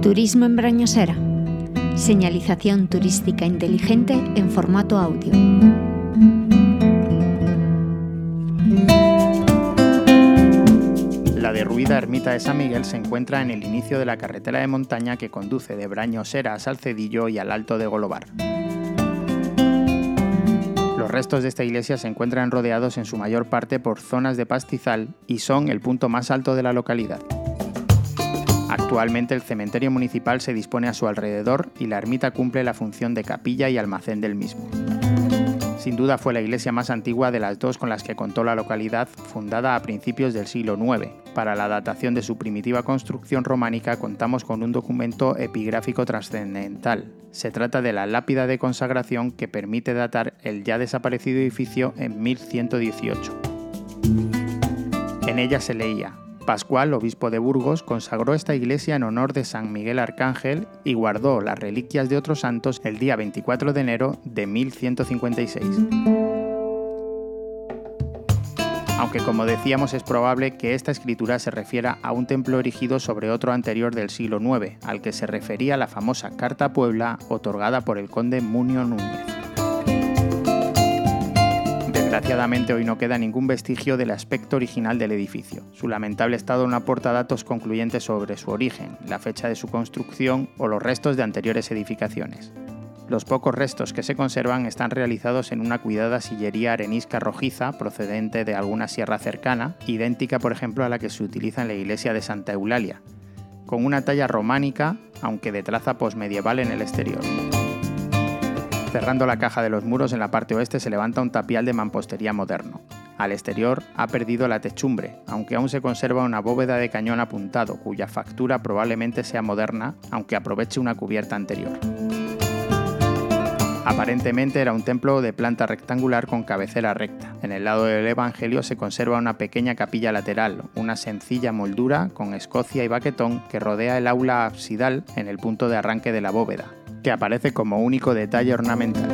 Turismo en Brañosera. Señalización turística inteligente en formato audio. La derruida ermita de San Miguel se encuentra en el inicio de la carretera de montaña que conduce de Brañosera a Salcedillo y al Alto de Golobar. Los restos de esta iglesia se encuentran rodeados en su mayor parte por zonas de pastizal y son el punto más alto de la localidad. Actualmente el cementerio municipal se dispone a su alrededor y la ermita cumple la función de capilla y almacén del mismo. Sin duda fue la iglesia más antigua de las dos con las que contó la localidad, fundada a principios del siglo IX. Para la datación de su primitiva construcción románica contamos con un documento epigráfico trascendental. Se trata de la lápida de consagración que permite datar el ya desaparecido edificio en 1118. En ella se leía, Pascual, obispo de Burgos, consagró esta iglesia en honor de San Miguel Arcángel y guardó las reliquias de otros santos el día 24 de enero de 1156. Aunque como decíamos es probable que esta escritura se refiera a un templo erigido sobre otro anterior del siglo IX, al que se refería la famosa Carta Puebla otorgada por el conde Munio Núñez. Desgraciadamente hoy no queda ningún vestigio del aspecto original del edificio. Su lamentable estado no aporta datos concluyentes sobre su origen, la fecha de su construcción o los restos de anteriores edificaciones. Los pocos restos que se conservan están realizados en una cuidada sillería arenisca rojiza procedente de alguna sierra cercana, idéntica por ejemplo a la que se utiliza en la iglesia de Santa Eulalia, con una talla románica, aunque de traza posmedieval en el exterior. Cerrando la caja de los muros en la parte oeste se levanta un tapial de mampostería moderno. Al exterior ha perdido la techumbre, aunque aún se conserva una bóveda de cañón apuntado, cuya factura probablemente sea moderna, aunque aproveche una cubierta anterior. Aparentemente era un templo de planta rectangular con cabecera recta. En el lado del Evangelio se conserva una pequeña capilla lateral, una sencilla moldura con escocia y baquetón que rodea el aula absidal en el punto de arranque de la bóveda, que aparece como único detalle ornamental.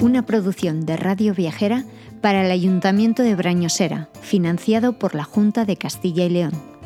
Una producción de Radio Viajera para el Ayuntamiento de Brañosera, financiado por la Junta de Castilla y León.